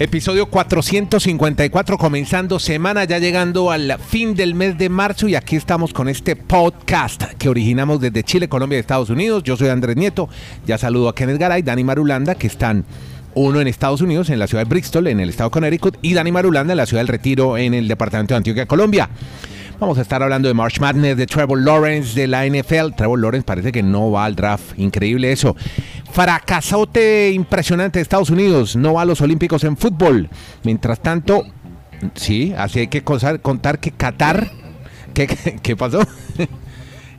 Episodio 454 comenzando semana ya llegando al fin del mes de marzo y aquí estamos con este podcast que originamos desde Chile, Colombia y Estados Unidos. Yo soy Andrés Nieto, ya saludo a Kenneth Garay, Dani Marulanda que están uno en Estados Unidos, en la ciudad de Bristol, en el estado de Connecticut y Dani Marulanda en la ciudad del Retiro, en el departamento de Antioquia, Colombia. Vamos a estar hablando de March Madness, de Trevor Lawrence, de la NFL. Trevor Lawrence parece que no va al draft. Increíble eso. Fracasote impresionante de Estados Unidos. No va a los Olímpicos en fútbol. Mientras tanto, sí, así hay que contar que Qatar. ¿Qué, qué pasó?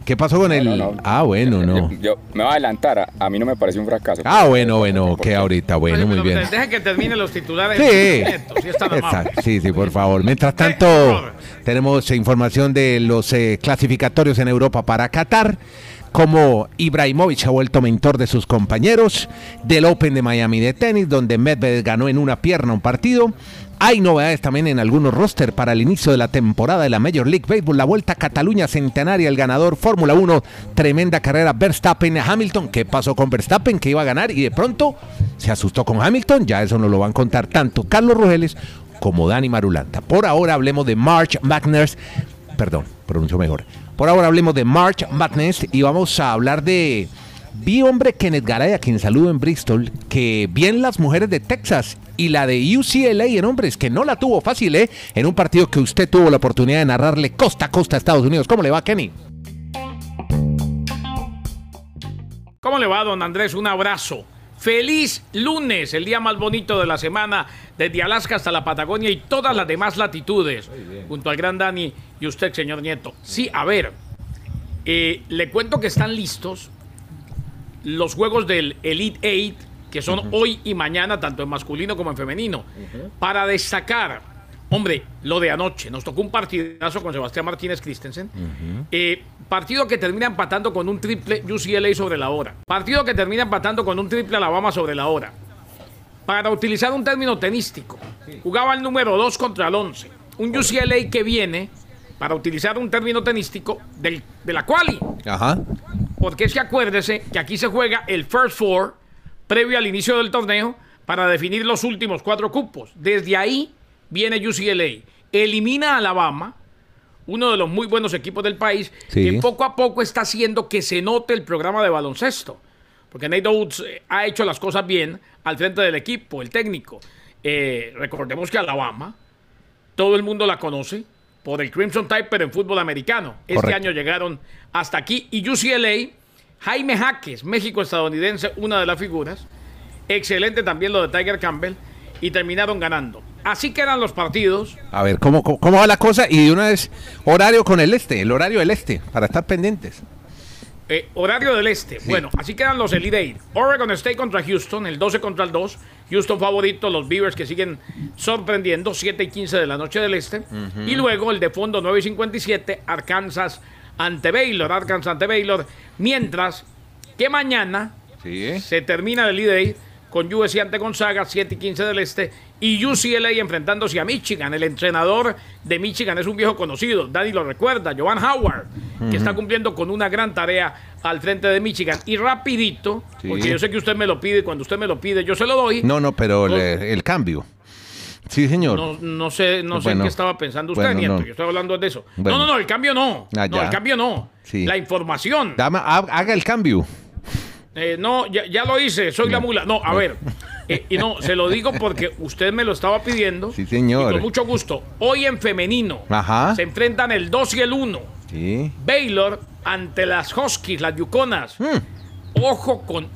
¿Qué pasó con el.? Ah, bueno, no. Yo, me voy a adelantar. A, mí no me parece un fracaso. Ah, bueno, bueno, que ahorita, bueno, muy bien. Deje que termine los titulares. Sí, sí, sí, por favor. Mientras tanto, tenemos información de los eh, clasificatorios en Europa para Qatar como Ibrahimovic ha vuelto mentor de sus compañeros, del Open de Miami de tenis, donde Medvedev ganó en una pierna un partido, hay novedades también en algunos roster para el inicio de la temporada de la Major League Baseball. La Vuelta Cataluña Centenaria, el ganador Fórmula 1, tremenda carrera Verstappen Hamilton. ¿Qué pasó con Verstappen? Que iba a ganar y de pronto se asustó con Hamilton. Ya eso nos lo van a contar tanto Carlos Rogeles como Dani Marulanta. Por ahora hablemos de March Madness. Perdón, pronuncio mejor. Por ahora hablemos de March Madness y vamos a hablar de Vi, hombre, Kenneth Garay, a quien saludo en Bristol, que bien las mujeres de Texas y la de UCLA en hombres, que no la tuvo fácil, ¿eh? En un partido que usted tuvo la oportunidad de narrarle costa a costa a Estados Unidos. ¿Cómo le va, Kenny? ¿Cómo le va, don Andrés? Un abrazo. Feliz lunes, el día más bonito de la semana, desde Alaska hasta la Patagonia y todas las demás latitudes, junto al gran Dani y usted, señor Nieto. Sí, a ver, eh, le cuento que están listos los juegos del Elite Eight, que son hoy y mañana, tanto en masculino como en femenino, para destacar, hombre, lo de anoche. Nos tocó un partidazo con Sebastián Martínez Christensen. Eh, partido que termina empatando con un triple UCLA sobre la hora. Partido que termina empatando con un triple Alabama sobre la hora. Para utilizar un término tenístico, jugaba el número 2 contra el 11. Un UCLA que viene, para utilizar un término tenístico, del, de la quali. Ajá. Porque es que acuérdese que aquí se juega el First Four previo al inicio del torneo para definir los últimos cuatro cupos. Desde ahí viene UCLA. Elimina a Alabama, uno de los muy buenos equipos del país, que poco a poco está haciendo que se note el programa de baloncesto. Porque Nate Oates eh, ha hecho las cosas bien al frente del equipo, el técnico. Eh, recordemos que Alabama, todo el mundo la conoce, por el Crimson Tide, pero en fútbol americano. Este año llegaron hasta aquí. Y UCLA, Jaime Jaques, México-estadounidense, una de las figuras. Excelente también lo de Tiger Campbell. Y terminaron ganando. Así quedan los partidos. A ver, ¿cómo, cómo va la cosa? Y de una vez, horario con el este, el horario del este, para estar pendientes. Eh, horario del este. Bueno, así quedan los Elite. Oregon State contra Houston, el 12 contra el 2. Houston favorito, los Beavers que siguen sorprendiendo, 7 y 15 de la noche del este. Y luego el de fondo, 9 y 57, Arkansas ante Baylor. Arkansas ante Baylor. Mientras que mañana se termina el Elite con USC ante Gonzaga, 7 y 15 del este, y UCLA enfrentándose a Michigan. El entrenador de Michigan es un viejo conocido, Daddy lo recuerda, Jovan Howard, que está cumpliendo con una gran tarea al frente de Michigan. Y rapidito, porque yo sé que usted me lo pide, cuando usted me lo pide, yo se lo doy. No, no, pero el, cambio. Sí, señor. No, sé, no sé en qué estaba pensando usted, Nieto. Yo estoy hablando de eso. No, no, no, el cambio no. Ah, no, el cambio no. La información. haga el cambio. Eh, no, ya, lo hice, soy la mula. No, a ver. Eh, y no, se lo digo porque usted me lo estaba pidiendo. Sí, señor. con mucho gusto. Hoy en femenino se enfrentan el 2 y el 1. Sí. Baylor ante las Huskies, las Yukonas. Hmm. Ojo con.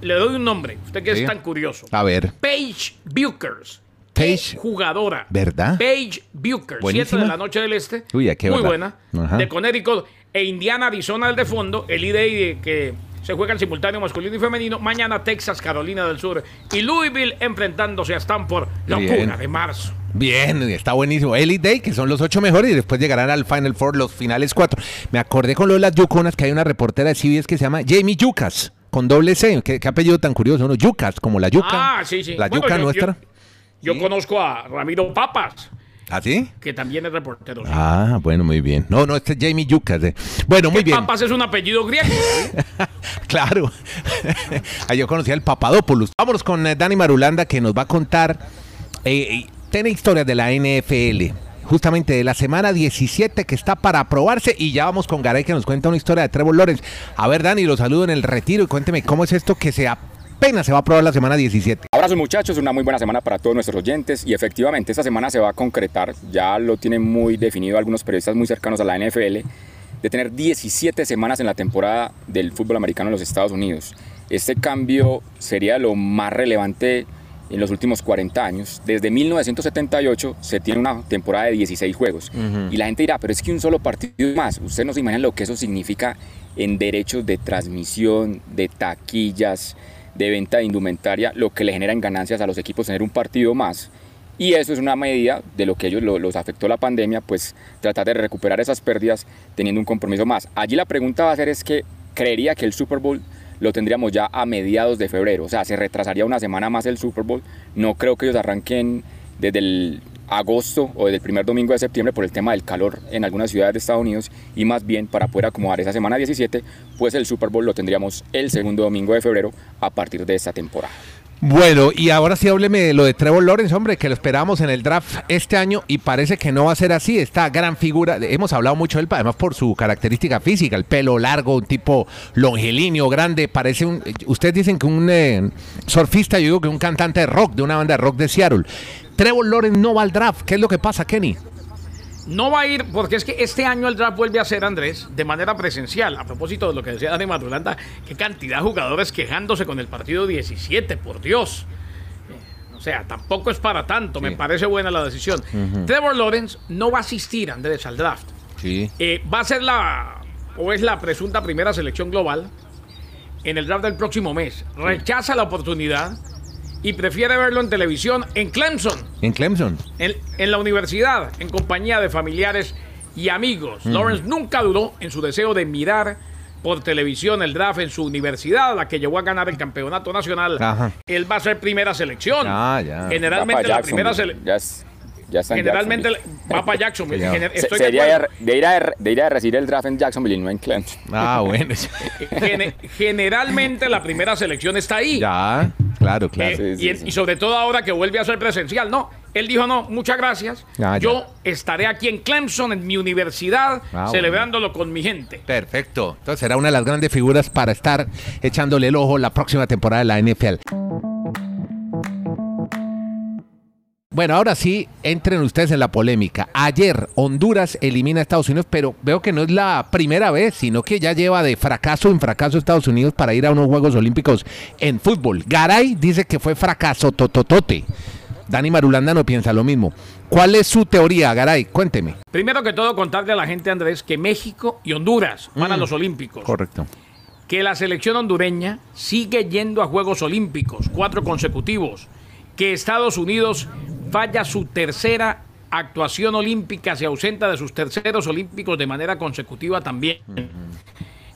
Le doy un nombre, usted que es tan curioso. A ver. Paige Bukers. Page. Jugadora. ¿Verdad? Paige Bukers. 7 de la noche del este. Uy, qué Muy buena. De Connecticut. E Indiana, Arizona, el de fondo. El ID que se juega en simultáneo masculino y femenino. Mañana Texas, Carolina del Sur y Louisville enfrentándose a Stanford, locura de marzo. Bien, está buenísimo. Elite Day, que son los ocho mejores, y después llegarán al Final Four, los finales cuatro. Me acordé con lo de las Yuconas, que hay una reportera de CBS que se llama Jamie Yucas, con doble C. ¿Qué, apellido tan curioso, ¿no? Yucas, como la yuca. Ah, sí, sí. La yuca nuestra. Yo, conozco a Ramiro Papas. ¿Ah, sí? Que también es reportero. Ah, bueno, muy bien. No, no, este es Jamie Yucas. eh. Bueno, muy bien. Papas es un apellido griego. claro. Ah, Yo conocía al Papadopoulos. Vámonos con eh, Dani Marulanda que nos va a contar. Eh, eh, tiene historias de la NFL. Justamente de la semana 17 que está para aprobarse. Y ya vamos con Garay que nos cuenta una historia de Trevor Lawrence. A ver, Dani, lo saludo en el retiro y cuénteme cómo es esto que se apenas se va a aprobar la semana 17. Abrazos muchachos, una muy buena semana para todos nuestros oyentes y efectivamente esta semana se va a concretar, ya lo tienen muy definido algunos periodistas muy cercanos a la NFL, de tener 17 semanas en la temporada del fútbol americano en los Estados Unidos. Este cambio sería lo más relevante en los últimos 40 años. Desde 1978 se tiene una temporada de 16 juegos. Y la gente dirá, pero es que un solo partido más. Ustedes no se imaginan lo que eso significa en derechos de transmisión, de taquillas, de venta de indumentaria, lo que le genera en ganancias a los equipos tener un partido más. Y eso es una medida de lo que ellos lo- los afectó la pandemia, pues tratar de recuperar esas pérdidas teniendo un compromiso más. Allí la pregunta va a ser es que creería que el Super Bowl lo tendríamos ya a mediados de febrero, o sea, se retrasaría una semana más el Super Bowl. No creo que ellos arranquen desde el agosto o desde el primer domingo de septiembre por el tema del calor en algunas ciudades de Estados Unidos y más bien para poder acomodar esa semana 17, pues el Super Bowl lo tendríamos el segundo domingo de febrero a partir de esta temporada. Bueno, y ahora sí hábleme de lo de Trevor Lawrence, hombre, que lo esperábamos en el draft este año y parece que no va a ser así. Esta gran figura, hemos hablado mucho de él, además por su característica física, el pelo largo, un tipo longilíneo, grande, parece un... Ustedes dicen que un eh, surfista, yo digo que un cantante de rock, de una banda de rock de Seattle. Trevor Lawrence no va al draft, ¿qué es lo que pasa, Kenny? No va a ir porque es que este año el draft vuelve a ser, Andrés, de manera presencial. A propósito de lo que decía Dani Madulanda, qué cantidad de jugadores quejándose con el partido 17, por Dios. Eh, O sea, tampoco es para tanto, me parece buena la decisión. Trevor Lawrence no va a asistir, Andrés, al draft. Sí. Eh, va a ser la, o es la presunta primera selección global en el draft del próximo mes. Rechaza la oportunidad y prefiere verlo en televisión en Clemson En Clemson. en, en la universidad, en compañía de familiares y amigos. Lawrence nunca dudó en su deseo de mirar por televisión el draft en su universidad, la que llevó a ganar el campeonato nacional. Ajá. Él va a ser primera selección. Ah, ya. Generalmente la primera selección. Ya está en Generalmente va para Jacksonville. Estoy sería de, de ir a, de ir a recibir el draft en Jacksonville y no en Clemson. Ah, bueno. Gene- generalmente la primera selección está ahí. ya, claro, claro. Eh, Sí, sí, y, sí. y sobre todo ahora que vuelve a ser presencial. No, él dijo no, muchas gracias. Ah. Yo estaré aquí en Clemson, en mi universidad, Ah, celebrándolo con mi gente. Perfecto. Entonces será una de las grandes figuras para estar echándole el ojo la próxima temporada de la NFL. Bueno, ahora sí, entren ustedes en la polémica. Ayer Honduras elimina a Estados Unidos, pero veo que no es la primera vez, sino que ya lleva de fracaso en fracaso Estados Unidos para ir a unos Juegos Olímpicos en fútbol. Garay dice que fue fracaso tototote. Dani Marulanda no piensa lo mismo. ¿Cuál es su teoría, Garay? Cuénteme. Primero que todo, contarle a la gente, Andrés, que México y Honduras van a los Olímpicos. Correcto. Que la selección hondureña sigue yendo a Juegos Olímpicos, cuatro consecutivos. Que Estados Unidos falla su tercera actuación olímpica, se ausenta de sus terceros olímpicos de manera consecutiva también.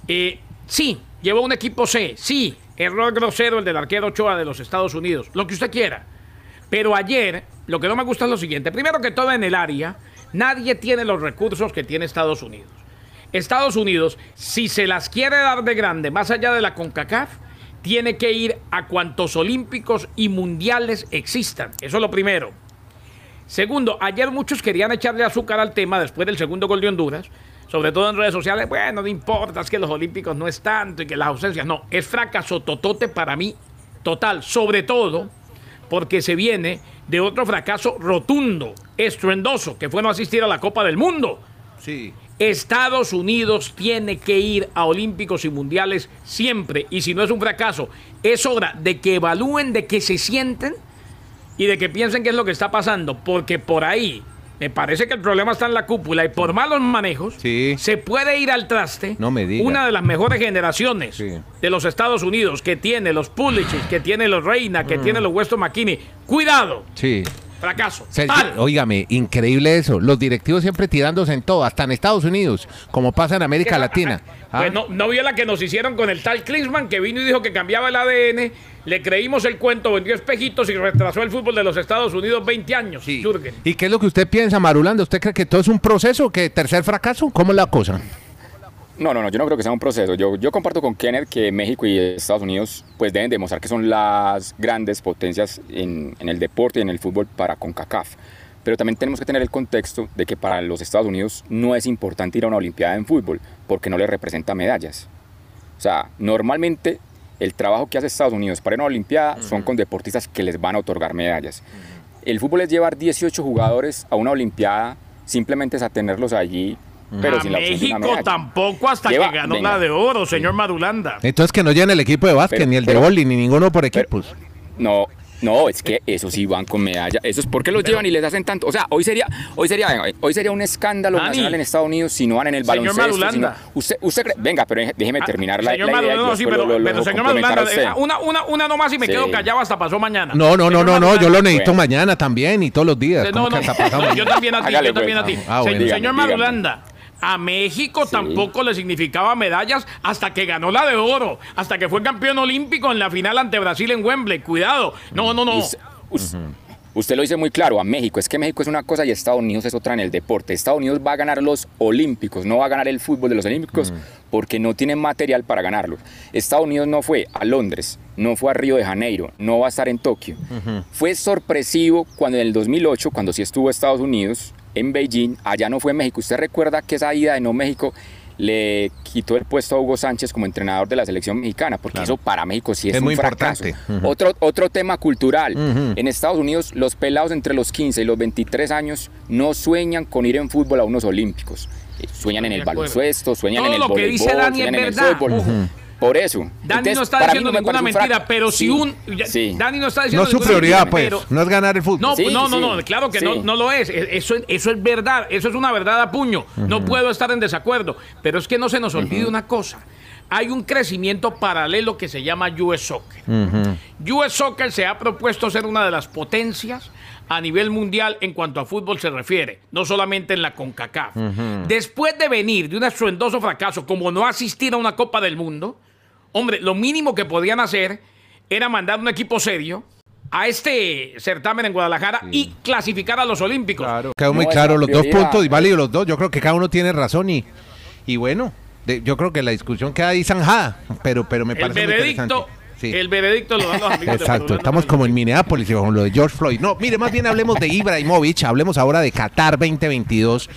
Eh, sí, llevó un equipo C, sí, error grosero el del arquero Ochoa de los Estados Unidos, lo que usted quiera. Pero ayer, lo que no me gusta es lo siguiente. Primero que todo, en el área, nadie tiene los recursos que tiene Estados Unidos. Estados Unidos, si se las quiere dar de grande, más allá de la CONCACAF, tiene que ir a cuantos olímpicos y mundiales existan. Eso es lo primero. Segundo, ayer muchos querían echarle azúcar al tema después del segundo gol de Honduras, sobre todo en redes sociales. Bueno, no importa, es que los olímpicos no es tanto y que las ausencias. No, es fracaso totote para mí, total. Sobre todo porque se viene de otro fracaso rotundo, estruendoso, que fue no asistir a la Copa del Mundo. Sí. Estados Unidos tiene que ir a Olímpicos y Mundiales siempre. Y si no es un fracaso, es hora de que evalúen, de que se sienten y de que piensen qué es lo que está pasando. Porque por ahí me parece que el problema está en la cúpula y por malos manejos Sí. se puede ir al traste No me diga. una de las mejores generaciones Sí. de los Estados Unidos que tiene los Pulisic, que tiene los Reina, que tiene los Weston McKinney. Cuidado. Sí. Fracaso. Óigame, increíble eso. Los directivos siempre tirándose en todo, hasta en Estados Unidos, como pasa en América Latina. Pues ¿Ah? no, vio la que nos hicieron con el tal Klinsmann que vino y dijo que cambiaba el ADN. Le creímos el cuento, vendió espejitos y retrasó el fútbol de los Estados Unidos 20 años. ¿Y qué es lo que usted piensa, Marulanda? ¿Usted cree que todo es un proceso? ¿Que tercer fracaso? ¿Cómo es la cosa? No, no, no, yo no creo que sea un proceso. Yo, yo comparto con Kenneth que México y Estados Unidos pues deben demostrar que son las grandes potencias en, en el deporte y en el fútbol para CONCACAF. Pero también tenemos que tener el contexto de que para los Estados Unidos no es importante ir a una Olimpiada en fútbol porque no le representa medallas. O sea, normalmente el trabajo que hace Estados Unidos para una Olimpiada son con deportistas que les van a otorgar medallas. El fútbol es llevar 18 jugadores a una Olimpiada, simplemente es a tenerlos allí pero a México tampoco hasta que ganó la de oro, señor Madulanda. Entonces que no lleven el equipo de básquet, ni el de boli, ni ninguno por equipos. no, no, es que esos sí van con medalla. Eso es porque los llevan y les hacen tanto. O sea, hoy sería, hoy sería, hoy sería un escándalo nacional en Estados Unidos si no van en el baloncesto. Señor usted, usted venga, pero déjeme ah, terminar la, señor la idea. No, sí, pero, pero señor Madulanda, eh, una, una, una nomás y me quedo callado hasta pasó mañana. No, no, no, no, no, yo lo necesito mañana también y todos los días. No, no, yo también a ti, yo también a ti. Ah, señor Madulanda. A México tampoco le significaba medallas hasta que ganó la de oro, hasta que fue campeón olímpico en la final ante Brasil en Wembley. Cuidado. No, no, no. Usted lo dice muy claro, a México. Es que México es una cosa y Estados Unidos es otra en el deporte. Estados Unidos va a ganar los Olímpicos, no va a ganar el fútbol de los Olímpicos porque no tiene material para ganarlo. Estados Unidos no fue a Londres, no fue a Río de Janeiro, no va a estar en Tokio. Fue sorpresivo cuando en el 2008, cuando sí estuvo Estados Unidos, en Beijing, allá no fue en México. ¿Usted recuerda que esa ida de no México le quitó el puesto a Hugo Sánchez como entrenador de la selección mexicana? Porque eso para México sí es, un muy fracaso. Importante. otro, otro tema cultural. En Estados Unidos, los pelados entre los 15 y los 23 años no sueñan con ir en fútbol a unos olímpicos. Eh, sueñan en el baloncesto, sueñan en el voleibol, sueñan en el fútbol. Por eso. Dani no está diciendo ninguna mentira, pero si un. Dani no está diciendo. No es su prioridad, pues. no es ganar el fútbol. No, no, no, no, claro que no, no lo es. E, eso, eso es verdad. Eso es una verdad a puño. No puedo estar en desacuerdo. Pero es que no se nos olvide una cosa. Hay un crecimiento paralelo que se llama US Soccer. US Soccer se ha propuesto ser una de las potencias a nivel mundial en cuanto a fútbol se refiere, no solamente en la CONCACAF. Después de venir de un estruendoso fracaso como no asistir a una Copa del Mundo, Hombre, lo mínimo que podían hacer era mandar un equipo serio a este certamen en Guadalajara y clasificar a los Olímpicos. Claro, quedó muy claro los dos puntos y válidos los dos. Yo creo que cada uno tiene razón y, y bueno, yo creo que la discusión queda ahí zanjada, pero, pero me parece veredicto, El veredicto lo dan los amigos Exacto, estamos como en Minneapolis con lo de George Floyd. No, mire, más bien hablemos de Ibrahimovic, hablemos ahora de Qatar 2022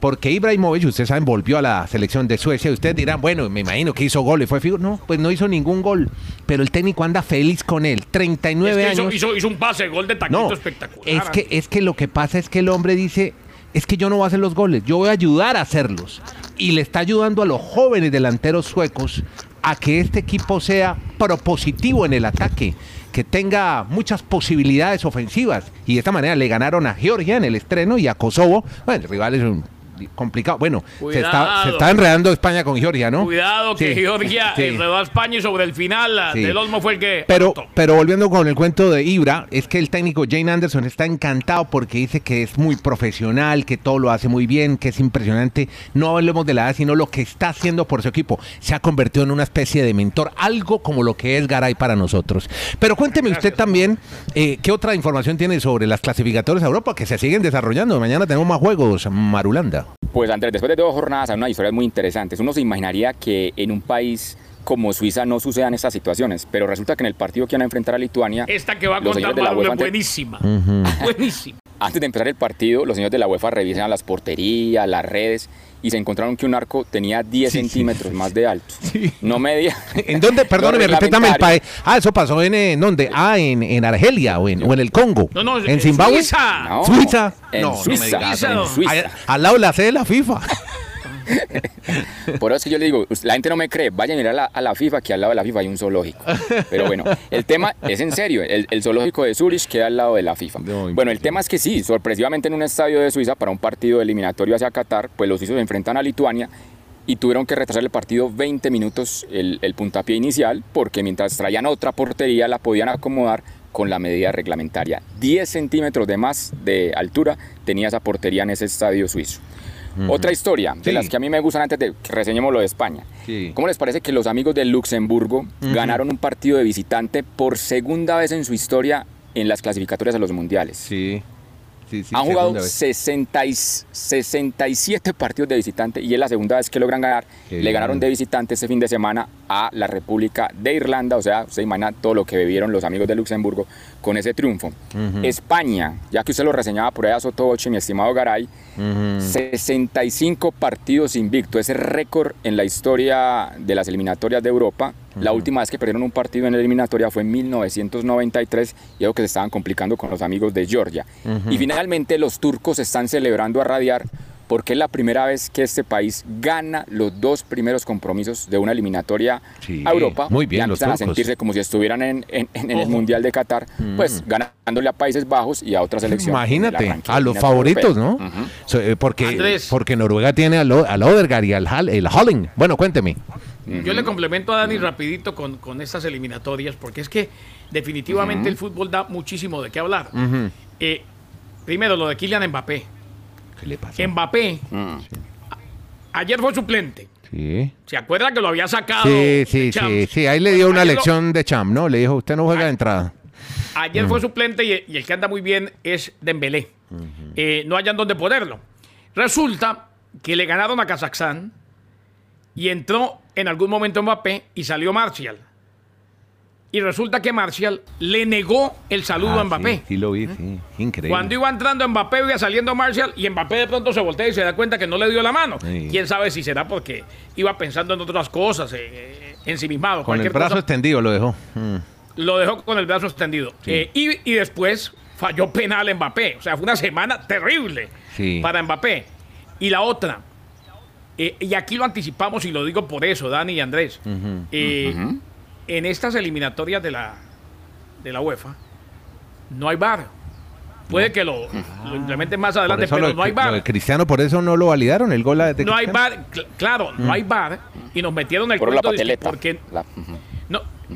porque Ibrahimovic, ustedes saben, volvió a la selección de Suecia. Ustedes dirán, bueno, me imagino que hizo gol y fue figura. No, pues no hizo ningún gol. Pero el técnico anda feliz con él. 39 años. Hizo, hizo, un pase, gol de taquito espectacular. Es que, es que lo que pasa es que el hombre dice, es que yo no voy a hacer los goles, yo voy a ayudar a hacerlos. Y le está ayudando a los jóvenes delanteros suecos a que este equipo sea propositivo en el ataque, que tenga muchas posibilidades ofensivas. Y de esta manera le ganaron a Georgia en el estreno y a Kosovo. Bueno, el rival es un complicado. Bueno, se está, enredando España con Georgia, ¿no? Cuidado que Georgia enredó a España y sobre el final del Olmo fue el que. Pero, pero volviendo con el cuento de Ibra, es que el técnico Jane Anderson está encantado porque dice que es muy profesional, que todo lo hace muy bien, que es impresionante. No hablemos de la edad, sino lo que está haciendo por su equipo. Se ha convertido en una especie de mentor, algo como lo que es Garay para nosotros. Pero cuénteme usted también, eh, ¿qué otra información tiene sobre las clasificatorias a Europa que se siguen desarrollando? Mañana tenemos más juegos, Marulanda. Pues Andrés, después de dos jornadas hay unas historias muy interesantes. Uno se imaginaría que en un país como Suiza no sucedan estas situaciones, pero resulta que en el partido que van a enfrentar a Lituania... Esta que va a contar de la UEFA buenísima, buenísima. Antes de empezar el partido, los señores de la UEFA revisan las porterías, las redes, y se encontraron que un arco tenía 10 centímetros más de alto. No media. ¿En dónde? Perdóneme, respétame el país. Ah, eso pasó en, ¿en dónde? Ah, en, en Argelia o en, o en, el Congo. No, no, ¿En Zimbabue? Suiza. ¿Suiza? En no, Suiza. No en Suiza. Al, lado de la sede de la FIFA. Por eso que yo le digo, la gente no me cree, vaya a mirar a la, FIFA, que al lado de la FIFA hay un zoológico. Pero bueno, el tema es en serio, el, zoológico de Zurich queda al lado de la FIFA. bueno, el tema es que sí, sorpresivamente en un estadio de Suiza, para un partido eliminatorio hacia Qatar, pues los suizos se enfrentan a Lituania y tuvieron que retrasar el partido 20 minutos el, el puntapié inicial, porque mientras traían otra portería la podían acomodar con la medida reglamentaria. 10 centímetros de más de altura tenía esa portería en ese estadio suizo. Otra historia, de las que a mí me gustan antes de que reseñemos lo de España. Sí. ¿Cómo les parece que los amigos de Luxemburgo ganaron un partido de visitante por segunda vez en su historia en las clasificatorias a los mundiales? Sí. Sí, sí, Han jugado segunda vez. 60 y- 67 partidos de visitante y es la segunda vez que logran ganar. Qué Le bien. ganaron de visitante este fin de semana a la República de Irlanda, o sea, se imagina todo lo que bebieron los amigos de Luxemburgo con ese triunfo. España, ya que usted lo reseñaba por ahí a Sotoche, mi estimado Garay, 65 partidos invicto, ese récord en la historia de las eliminatorias de Europa. La última vez que perdieron un partido en la eliminatoria fue en 1993 y algo que se estaban complicando con los amigos de Georgia. Y finalmente los turcos están celebrando a radiar porque es la primera vez que este país gana los dos primeros compromisos de una eliminatoria Sí, a Europa. muy bien, los empiezan a turcos. sentirse como si estuvieran en, en- en el. Mundial de Qatar, pues ganándole a Países Bajos y a otras selecciones. Imagínate, a los favoritos, ¿no? europeo. Ujú. So, eh, porque, Andrés. porque Noruega tiene al, O- al Odegaard y al Hall- el Holling. Bueno, cuénteme. Yo le complemento a Dani rapidito con, con estas eliminatorias, porque es que definitivamente el fútbol da muchísimo de qué hablar. Eh, primero, lo de Kylian Mbappé. ¿Qué le pasa? Mbappé, Mm. ayer fue suplente. Sí. ¿Se acuerda que lo había sacado? Sí, sí, sí, sí. Ahí le dio Bueno, una lo- lección de champ, ¿no? Le dijo, usted no juega de entrada. Ayer fue suplente y, y el que anda muy bien es Dembélé. Eh, no hayan dónde ponerlo. Resulta que le ganaron a Kazajstán y entró en algún momento Mbappé y salió Martial. Y resulta que Martial le negó el saludo Ah, a Mbappé. Sí, sí lo vi, sí. Increíble. Cuando iba entrando Mbappé, iba saliendo Martial y Mbappé de pronto se voltea y se da cuenta que no le dio la mano. Sí. Quién sabe si será porque iba pensando en otras cosas, eh, ensimismado. Con el brazo cosa extendido lo dejó. Mm. lo dejó con el brazo extendido. Eh, y, y después falló penal Mbappé. O sea, fue una semana terrible para Mbappé. Y la otra, eh, y aquí lo anticipamos y lo digo por eso, Dani y Andrés. eh, En estas eliminatorias de la, de la UEFA, no hay VAR. Puede que lo, lo implementen más adelante, pero lo, no hay lo de VAR. Cristiano, por eso no lo validaron el gol de No hay cl- claro, no hay VAR. Y nos metieron el Por la de porque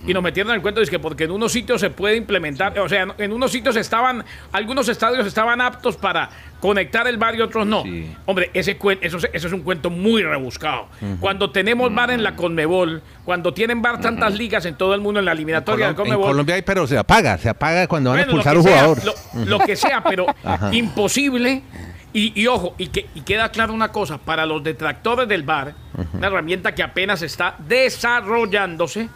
y nos metieron en el cuento, es que porque en unos sitios se puede implementar, o sea, en unos sitios estaban, algunos estadios estaban aptos para conectar el bar y otros no. Sí. Hombre, ese eso, es- eso es un cuento muy rebuscado. Cuando tenemos bar en la Conmebol, cuando tienen bar tantas ligas en todo el mundo en la eliminatoria del Colom- en Conmebol, Colombia hay, pero se apaga, se apaga cuando van a bueno, expulsar un sea, jugador. Lo, lo que sea, pero Ajá. imposible. Y, y ojo, y, que, y queda claro una cosa, para los detractores del VAR, una herramienta que apenas está desarrollándose,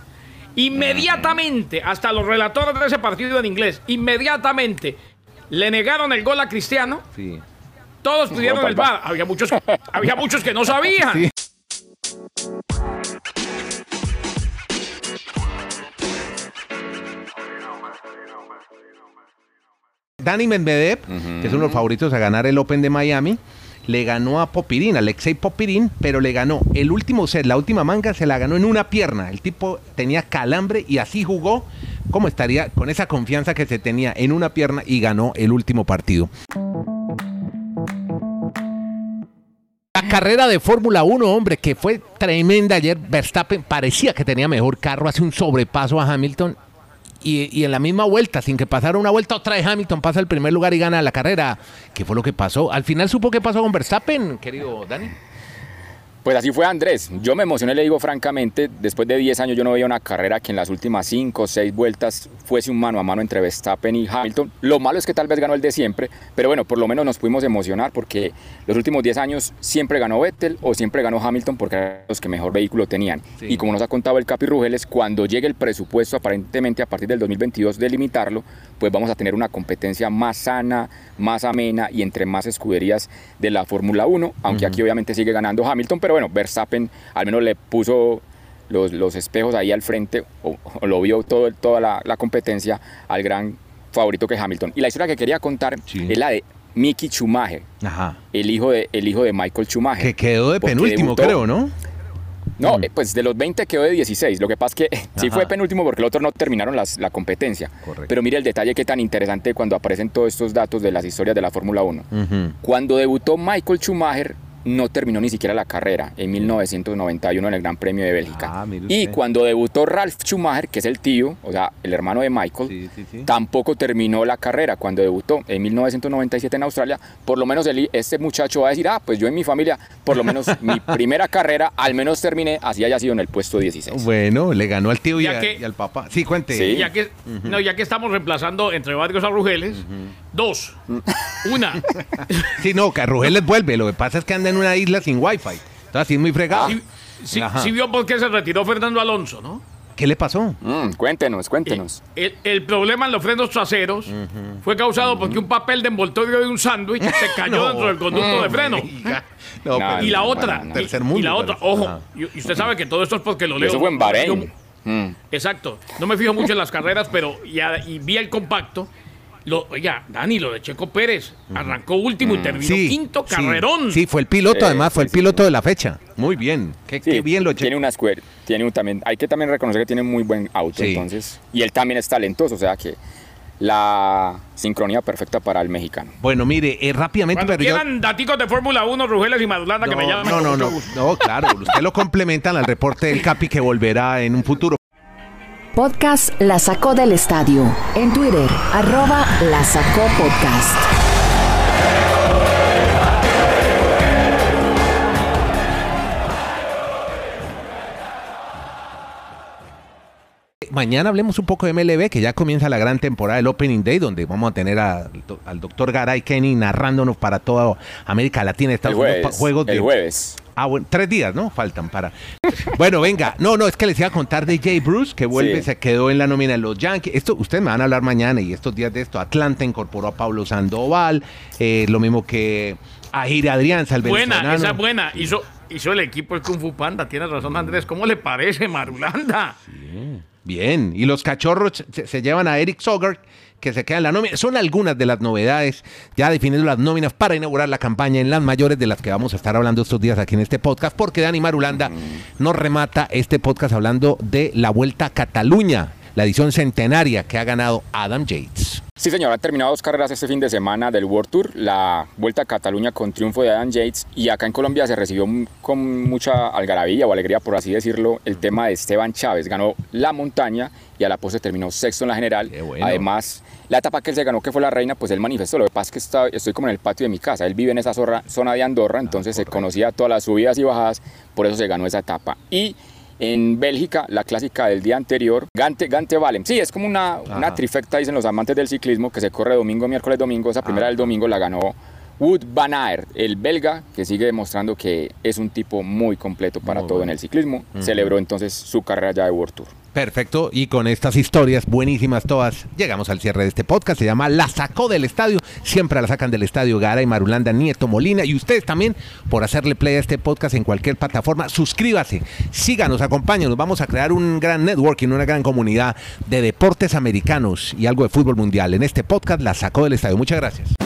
inmediatamente, hasta los relatores de ese partido en inglés, inmediatamente le negaron el gol a Cristiano, Sí. todos pidieron para el. VAR. Había muchos, había muchos que no sabían. Sí. Dani Medvedev, que es uno de los favoritos a ganar el Open de Miami, le ganó a Popirín, Alexei Popirín, pero le ganó el último set, la última manga se la ganó en una pierna. El tipo tenía calambre y así jugó. ¿Cómo estaría con esa confianza que se tenía en una pierna y ganó el último partido? La carrera de Fórmula 1, hombre, que fue tremenda ayer. Verstappen parecía que tenía mejor carro, hace un sobrepaso a Hamilton. Y, y en la misma vuelta, sin que pasara una vuelta, otra vez Hamilton pasa el primer lugar y gana la carrera. ¿Qué fue lo que pasó? Al final supo qué pasó con Verstappen, querido Dani. Pues así fue Andrés. Yo me emocioné, le digo francamente, después de 10 años yo no veía una carrera que en las últimas 5 o 6 vueltas fuese un mano a mano entre Verstappen y Hamilton. Lo malo es que tal vez ganó el de siempre, pero bueno, por lo menos nos pudimos emocionar porque los últimos 10 años siempre ganó Vettel o siempre ganó Hamilton porque eran los que mejor vehículo tenían. Sí. Y como nos ha contado el Capi Rugeles, cuando llegue el presupuesto aparentemente a partir del 2022 de limitarlo, pues vamos a tener una competencia más sana, más amena y entre más escuderías de la Fórmula 1, aunque aquí obviamente sigue ganando Hamilton, pero bueno, Verstappen al menos le puso los, los espejos ahí al frente, o, o lo vio todo, toda la, la competencia al gran favorito que es Hamilton. Y la historia que quería contar Sí. es la de Mickey Schumacher, Ajá. el hijo de, el hijo de Michael Schumacher. Que quedó de penúltimo, debutó- creo, ¿no? No, Mm. eh, pues de los 20 quedó de 16. Lo que pasa es que sí Ajá. fue penúltimo porque los otros no terminaron las- la competencia. Correcto. Pero mire el detalle que tan interesante cuando aparecen todos estos datos de las historias de la Fórmula 1. Ujú. Cuando debutó Michael Schumacher, no terminó ni siquiera la carrera en 1991 en el Gran Premio de Bélgica. Ah, y cuando debutó Ralf Schumacher, que es el tío, o sea, el hermano de Michael, Sí, sí, sí. tampoco terminó la carrera cuando debutó en 1997 en Australia. Por lo menos el- este muchacho va a decir, ah, pues yo en mi familia, por lo menos mi primera carrera, al menos terminé, así haya sido en el puesto 16. Bueno, le ganó al tío y, a- que- y al papá. Sí, cuente. Sí. Ya que, no, ya que estamos reemplazando entre varios a Rugeles, dos. Una. Sí, no, que a vuelve. Lo que pasa es que anda en una isla sin wifi. Entonces así es muy fregado. Sí, sí- vio por qué se retiró Fernando Alonso, ¿no? ¿Qué le pasó? Mm, cuéntenos, cuéntenos. El, el problema en los frenos traseros fue causado porque un papel de envoltorio de un sándwich se cayó No. dentro del conducto de freno. No, No, Y la no, otra, no, no. y- Tercer y, mundo, la otra, pero- ojo, Ajá. y, y usted sabe que todo esto es porque lo Y leo. eso fue en Bahrein. Mm. Exacto. No me fijo mucho en las carreras, pero ya y vi el compacto. Lo, oiga, Dani, lo de Checo Pérez arrancó último y terminó quinto carrerón. Sí, fue el piloto, además, fue sí, el piloto sí. de la fecha. Muy bien. Qué, Sí, qué bien lo tiene una square, tiene un también, hay que también reconocer que tiene muy buen auto, Sí. entonces, y él también es talentoso, o sea que la sincronía perfecta para el mexicano. Bueno, mire, eh, rápidamente, Cuando pero yo- quieran daticos de Fórmula 1, Rugeles y Madulanda, que me No, llamen. no, no, no, no, claro, usted lo complementan al reporte del Capi que volverá en un futuro. Podcast La Sacó del Estadio. En Twitter, arroba La Sacó Podcast. Mañana hablemos un poco de MLB, que ya comienza la gran temporada del Opening Day, donde vamos a tener a- al doctor Garay Kenny narrándonos para toda América Latina, El Estados Unidos, pa- jueves, juegos de... el jueves. Ah, bueno, tres días, ¿no? Faltan para. Bueno, venga. No, no, es que les iba a contar de Jay Bruce, que vuelve, Sí. se quedó en la nómina de los Yankees. Esto, ustedes me van a hablar mañana y estos días de esto. Atlanta incorporó a Pablo Sandoval, eh, lo mismo que a Gira Adrianza, el Buena, esa es buena. Hizo, hizo el equipo el Kung Fu Panda. Tienes razón, Andrés. ¿Cómo le parece, Marulanda? Bien, y los cachorros se, llevan a Eric Sogar, que se queda en la nómina. Son algunas de las novedades, ya definiendo las nóminas para inaugurar la campaña en las mayores de las que vamos a estar hablando estos días aquí en este podcast, porque Dani Marulanda nos remata este podcast hablando de la Vuelta a Cataluña, la edición centenaria que ha ganado Adam Yates. Sí, señor, han terminado dos carreras este fin de semana del World Tour, la Vuelta a Cataluña con triunfo de Adam Yates y acá en Colombia se recibió con mucha algarabía o alegría, por así decirlo, el tema de Esteban Chávez. Ganó la montaña y a la postre terminó sexto en la general. Bueno. Además, la etapa que él se ganó, que fue la reina, pues él manifestó, lo que pasa es que está- estoy como en el patio de mi casa, él vive en esa zona de Andorra, entonces se conocía todas las subidas y bajadas, por eso se ganó esa etapa. Y en Bélgica, la clásica del día anterior, Gante, Gante Valem. Sí, es como una, una Ajá. trifecta, dicen los amantes del ciclismo, que se corre domingo, miércoles, domingo. Esa primera Ah. del domingo la ganó Wood Van Aert, el belga, que sigue demostrando que es un tipo muy completo para Muy todo bueno. en el ciclismo. Celebró entonces su carrera ya de World Tour. Perfecto, y con estas historias buenísimas todas, llegamos al cierre de este podcast. Se llama La Sacó del Estadio. Siempre la sacan del estadio Gara y Marulanda Nieto Molina. Y ustedes también, por hacerle play a este podcast en cualquier plataforma, suscríbase, síganos, acompáñenos. Vamos a crear un gran networking, una gran comunidad de deportes americanos y algo de fútbol mundial. En este podcast La Sacó del Estadio. Muchas gracias.